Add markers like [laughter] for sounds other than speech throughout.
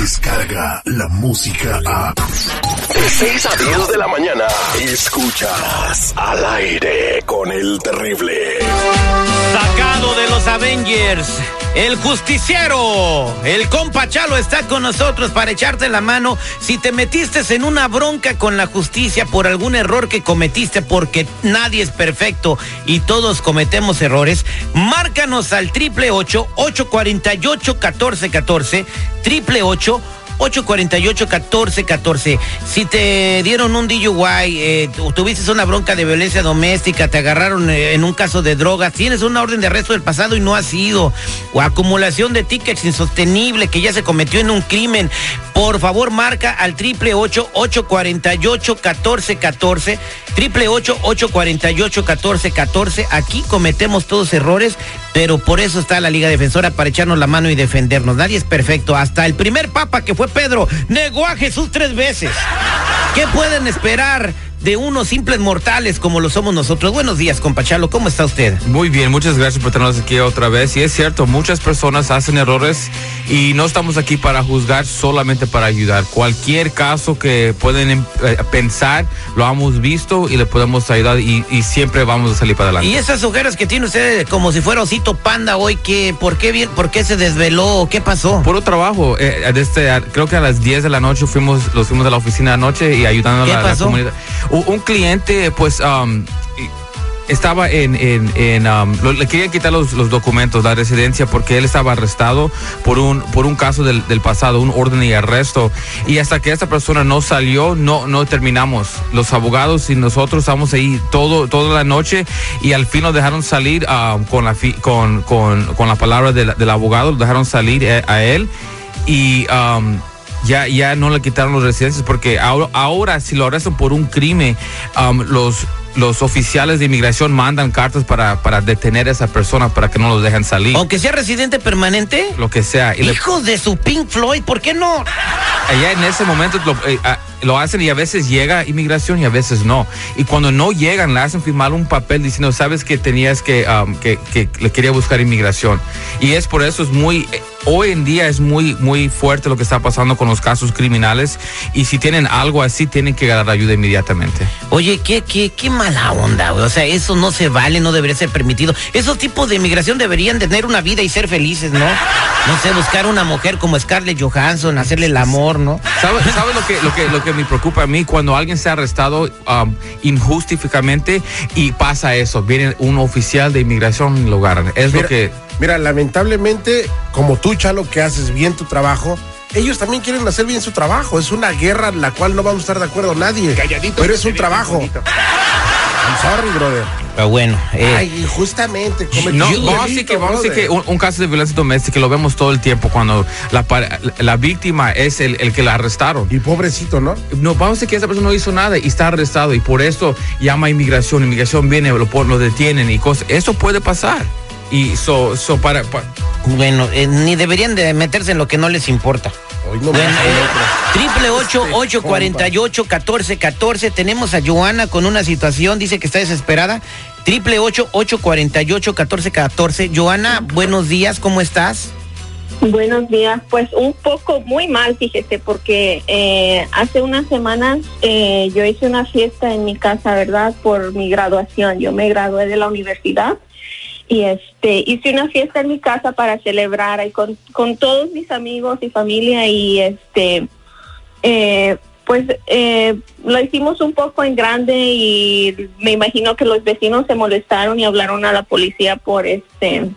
llega la música a... De 6 a 10 de la mañana, escuchas al aire con el terrible. Sacado de los Avengers, el justiciero, el compa Chalo está con nosotros para echarte la mano si te metiste en una bronca con la justicia por algún error que cometiste, porque nadie es perfecto y todos cometemos errores. Márcanos al triple ocho ocho cuarenta y ocho catorce catorce triple ocho 848-1414. Si te dieron un DUI, eh, tuviste una bronca de violencia doméstica, te agarraron eh, en un caso de drogas, tienes una orden de arresto del pasado y no has ido, o acumulación de tickets insostenible que ya se cometió en un crimen, por favor marca al triple ocho ocho cuarenta y ocho catorce catorce triple ocho ocho cuarenta y ocho catorce catorce. Aquí cometemos todos errores, pero por eso está la Liga Defensora para echarnos la mano y defendernos. Nadie es perfecto. Hasta el primer papa que fue Pedro negó a Jesús tres veces. ¿Qué pueden esperar? De unos simples mortales como lo somos nosotros. Buenos días, compachalo, ¿cómo está usted? Muy bien, muchas gracias por tenernos aquí otra vez. Y es cierto, muchas personas hacen errores y no estamos aquí para juzgar, solamente para ayudar. Cualquier caso que pueden em, eh, pensar, lo hemos visto y le podemos ayudar y, siempre vamos a salir para adelante. Y esas ojeras que tiene usted como si fuera osito panda hoy, que, ¿por, qué, bien, ¿por qué se desveló? ¿Qué pasó? Puro trabajo. Eh, desde, creo que a las 10 de la noche fuimos, los fuimos de la oficina anoche y ayudando a la comunidad un cliente, pues, um, estaba en, um, le querían quitar los, documentos, la residencia, porque él estaba arrestado por un, por un caso del, pasado, un orden y arresto. Y hasta que esta persona no salió, no, no terminamos. Los abogados y nosotros estamos ahí todo, toda la noche y al fin nos dejaron salir um, con, la palabra del, abogado, lo dejaron salir a, eh, a él. Y ya, ya no le quitaron los residencias porque ahora, ahora si lo arrestan por un crimen, um, los los oficiales de inmigración mandan cartas para, para detener a esa persona para que no los dejen salir. Aunque sea residente permanente. Lo que sea. Hijo de su Pink Floyd, ¿por qué no? Allá en ese momento lo, eh, ah, lo, hacen y a veces llega inmigración y a veces no. Y cuando no llegan, le hacen firmar un papel diciendo, sabes que tenías que, um, que, que le quería buscar inmigración. Y es por eso es muy hoy en día es muy, muy fuerte lo que está pasando con los casos criminales y si tienen algo así tienen que dar ayuda inmediatamente. Oye, qué, qué, qué mala onda, güey. O sea, eso no se vale, no debería ser permitido. Esos tipos de inmigración deberían tener una vida y ser felices, ¿no? No sé, buscar una mujer como Scarlett Johansson, hacerle el amor, ¿no? ¿Sabes sabe lo, que, lo, que, lo que me preocupa a mí? Cuando alguien se ha arrestado um, injustificamente y pasa eso, viene un oficial de inmigración y lo agarran. Es lo que Mira, lamentablemente, como tú, Chalo, que haces bien tu trabajo, ellos también quieren hacer bien su trabajo. Es una guerra en la cual no vamos a estar de acuerdo nadie. Calladito. Pero es un trabajo. I'm sorry, brother. Pero bueno. Eh. Ay, justamente. no, vamos a decir que, vamos a que un, caso de violencia doméstica lo vemos todo el tiempo cuando la, la víctima es el, el, que la arrestaron. Y pobrecito, ¿no? No, vamos a decir que esa persona no hizo nada y está arrestado y por eso llama a inmigración. Inmigración viene, lo, lo detienen y cosas. Eso puede pasar. Y so, so para, Bueno, eh, ni deberían de meterse en lo que no les importa. bueno, eh, triple ocho ocho cuarenta y ocho catorce catorce. Tenemos a Joana con una situación, dice que está desesperada. Triple ocho ocho cuarenta y ocho catorce catorce. Joana, buenos días, ¿cómo estás? Buenos días, pues un poco muy mal, fíjese, porque eh, hace unas semanas yo hice una fiesta en mi casa, ¿verdad? Por mi graduación. Yo me gradué de la universidad y este hice una fiesta en mi casa para celebrar ahí con, con todos mis amigos y familia y este eh, pues eh, lo hicimos un poco en grande y me imagino que los vecinos se molestaron y hablaron a la policía por este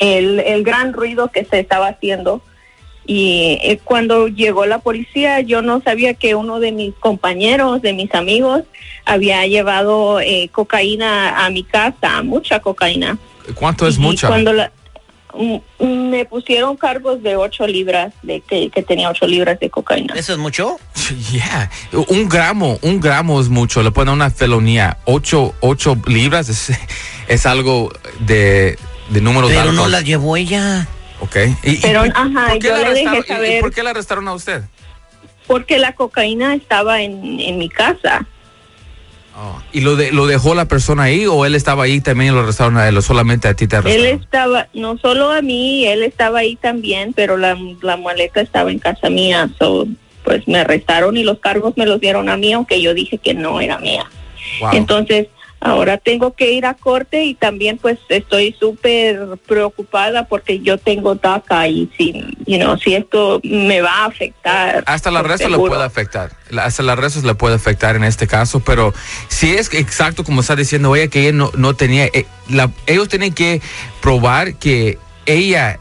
el, el gran ruido que se estaba haciendo. Y eh, cuando llegó la policía yo no sabía que uno de mis compañeros de mis amigos había llevado eh, cocaína a mi casa mucha cocaína ¿Cuánto es mucha? Cuando mm, me pusieron cargos de 8 libras, de que, tenía 8 libras de cocaína. ¿Eso es mucho? [laughs] Yeah, un gramo, un gramo es mucho, le ponen una felonía. 8, libras es, [laughs] es algo de, de números Pero no la llevó ella. Ok. Pero, ajá, yo le dejé saber. ¿Por qué la arrestaron a usted? Porque la cocaína estaba en, en mi casa. Oh, ¿Y lo, de, lo dejó la persona ahí o él estaba ahí también y lo arrestaron a él o solamente a ti te arrestaron? Él estaba, no solo a mí, él estaba ahí también, pero la, la maleta estaba en casa mía. So, pues me arrestaron y los cargos me los dieron a mí, aunque yo dije que no era mía. Entonces, Ahora tengo que ir a corte y también pues estoy súper preocupada porque yo tengo DACA y si, you know, si esto me va a afectar. Hasta la resto le puede afectar, hasta la resto le puede afectar en este caso, pero si es exacto como está diciendo ella que ella no, no tenía, eh, la, ellos tienen que probar que ella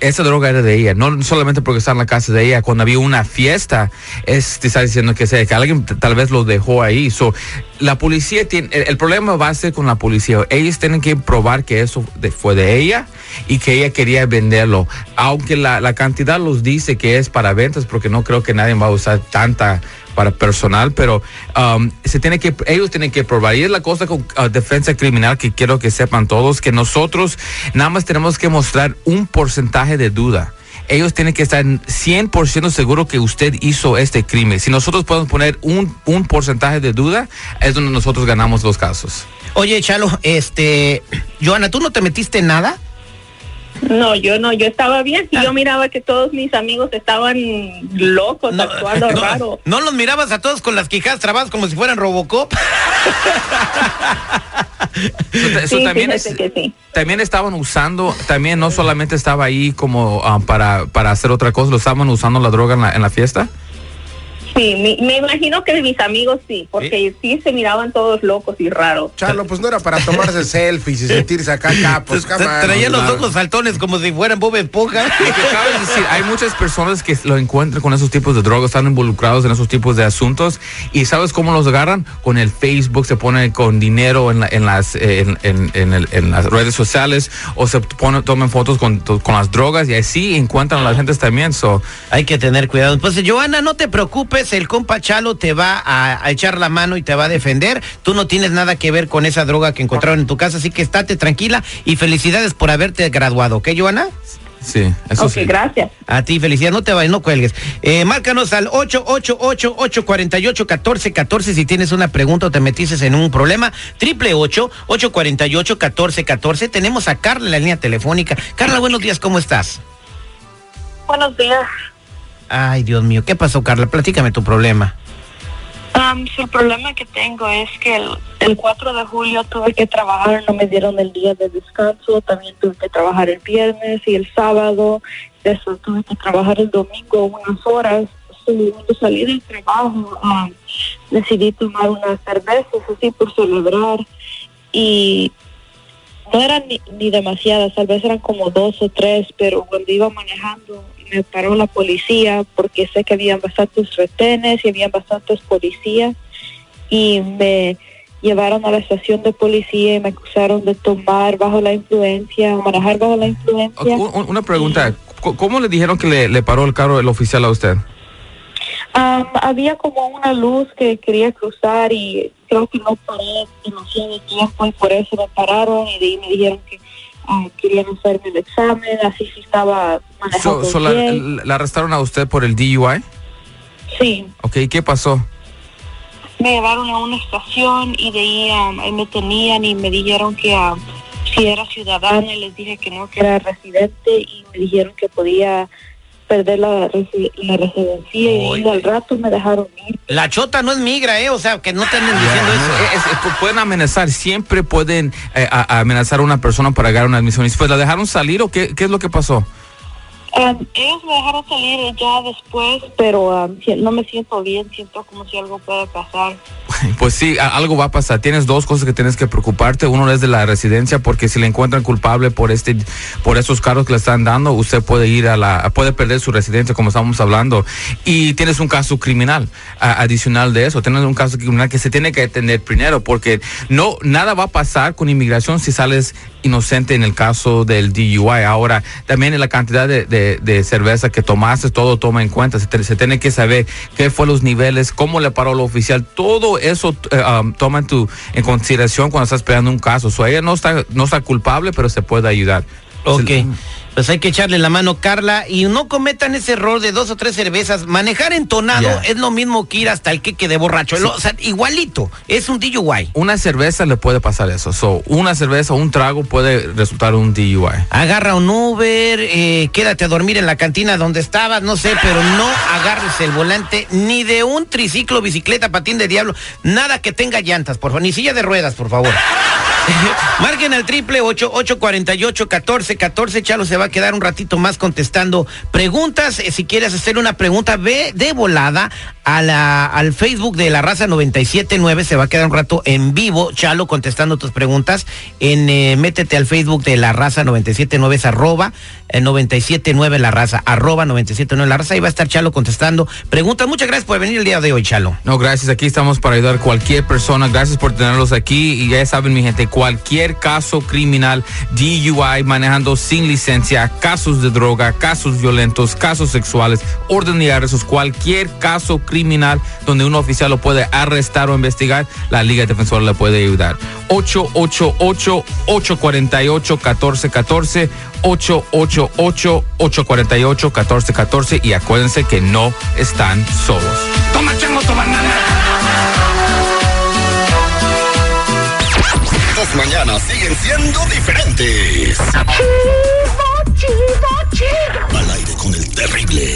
esa droga era de ella, no solamente porque está en la casa de ella, cuando había una fiesta, es, te está diciendo que, que alguien tal vez lo dejó ahí. So, la policía tiene, el, problema va a ser con la policía. Ellos tienen que probar que eso fue de ella y que ella quería venderlo. Aunque la, la cantidad los dice que es para ventas, porque no creo que nadie va a usar tanta para personal, pero um, se que, ellos tienen que probar. Y es la cosa con uh, defensa criminal que quiero que sepan todos, que nosotros nada más tenemos que mostrar un porcentaje de duda ellos tienen que estar 100% seguros que usted hizo este crimen. Si nosotros podemos poner un, un porcentaje de duda, es donde nosotros ganamos los casos. Oye, Chalo, este, Joana, ¿tú no te metiste nada? No, yo no, yo estaba bien. Y yo miraba que todos mis amigos estaban locos, actuando raro. ¿No los mirabas a todos con las quijadas trabadas como si fueran Robocop? sí, también, también estaban usando, también no solamente estaba ahí como ah, para, para hacer otra cosa, lo estaban usando la droga en la, en la fiesta. Sí, me, imagino que mis amigos sí, porque sí. se miraban todos locos y raros. Charlo, pues no era para tomarse [laughs] selfies y sentirse acá capos. Traían los ojos saltones como si fueran Bob Esponja. decir, hay muchas personas que lo encuentran con esos tipos de drogas, están involucrados en esos tipos de asuntos y ¿sabes cómo los agarran? Con el Facebook, se pone con dinero en, en las, en, en, las redes sociales o se ponen, toman fotos con, con las drogas y así encuentran a las gentes también. So. Hay que tener cuidado. Pues, Joana, no te preocupes el compa Chalo te va a, echar la mano y te va a defender. Tú no tienes nada que ver con esa droga que encontraron en tu casa, así que estate tranquila y felicidades por haberte graduado, ¿ok, Joana? Sí, eso sí. gracias. A ti, felicidades, no te vayas, no cuelgues. Eh, márcanos al 888-848-1414 si tienes una pregunta o te metiste en un problema. Triple 848-1414. Tenemos a Carla en la línea telefónica. Carla, buenos días, ¿cómo estás? Buenos días. Ay, Dios mío, ¿qué pasó, Carla? Platícame tu problema. Um, el problema que tengo es que el, 4 de julio tuve que trabajar, no me dieron el día de descanso, también tuve que trabajar el viernes y el sábado, eso tuve que trabajar el domingo unas horas. Salí del trabajo, decidí tomar unas cervezas así por celebrar y no eran ni, ni demasiadas, tal vez eran como dos o tres, pero cuando iba manejando me paró la policía porque sé que habían bastantes retenes y habían bastantes policías y me llevaron a la estación de policía y me acusaron de tomar bajo la influencia, manejar bajo la influencia. Una pregunta, ¿cómo le dijeron que le, paró el carro el oficial a usted? había como una luz que quería cruzar y creo que no paré demasiado tiempo y por eso me pararon y de ahí me dijeron que querían hacerme el examen, así si estaba manejando la, arrestaron a usted por el DUI? Sí. Ok, ¿qué pasó? Me llevaron a una estación y de ahí, ahí me tenían y me dijeron que si era ciudadana y les dije que no, que era residente y me dijeron que podía perder la, la residencia y al rato me dejaron ir. La chota no es migra, ¿eh? O sea, que no te diciendo eso. pueden amenazar, siempre pueden eh, amenazar a una persona para ganar una admisión. ¿Y pues la dejaron salir o qué, qué es lo que pasó? Um, ellos me dejaron salir ya después, pero um, no me siento bien, siento como si algo puede pasar. [laughs] Pues sí, algo va a pasar. Tienes dos cosas que tienes que preocuparte. Uno es de la residencia, porque si le encuentran culpable por este, por esos cargos que le están dando, usted puede ir a la, puede perder su residencia, como estamos hablando. Y tienes un caso criminal adicional de eso. Tienes un caso criminal que se tiene que atender primero, porque no, nada va a pasar con inmigración si sales inocente en el caso del DUI. Ahora, también en la cantidad de, cerveza que tomaste, todo toma en cuenta. Se, tiene que saber qué fue los niveles, cómo le paró el oficial. Todo eso eh, um, toma en, tu, en consideración cuando estás esperando un caso. So, ella no está, no está culpable, pero se puede ayudar. Ok. Pues hay que echarle la mano, Carla, y no cometan ese error de dos o tres cervezas. Manejar entonado es lo mismo que ir hasta el queque de borracho. O sea, igualito. Es un DUI. Una cerveza le puede pasar eso. So, una cerveza, un trago puede resultar un DUI. Agarra un Uber, eh, quédate a dormir en la cantina donde estabas, no sé, pero no agarres el volante ni de un triciclo, bicicleta, patín de diablo. Nada que tenga llantas, por favor. Ni silla de ruedas, por favor. [laughs] Marquen al triple ocho ocho cuarenta y ocho catorce catorce. Chalo se va a quedar un ratito más contestando preguntas. Eh, si quieres hacer una pregunta, ve de volada a la, al Facebook de la raza 979. Se va a quedar un rato en vivo, Chalo, contestando tus preguntas. En eh, métete al Facebook de la raza 979 es arroba eh, 979 la raza, arroba 979 la raza. Y va a estar Chalo contestando preguntas. Muchas gracias por venir el día de hoy, Chalo. No, gracias. Aquí estamos para ayudar a cualquier persona. Gracias por tenerlos aquí. Y ya saben, mi gente, cualquier caso criminal, DUI, manejando sin licencia, casos de droga, casos violentos, casos sexuales, orden de arrestos, cualquier caso criminal donde un oficial lo puede arrestar o investigar, la Liga Defensora le puede ayudar. 888-848-1414, 888-848-1414 y acuérdense que no están solos. Toma, chango, toma, Las mañanas siguen siendo diferentes. Chido, chido, chido. Al aire con el terrible.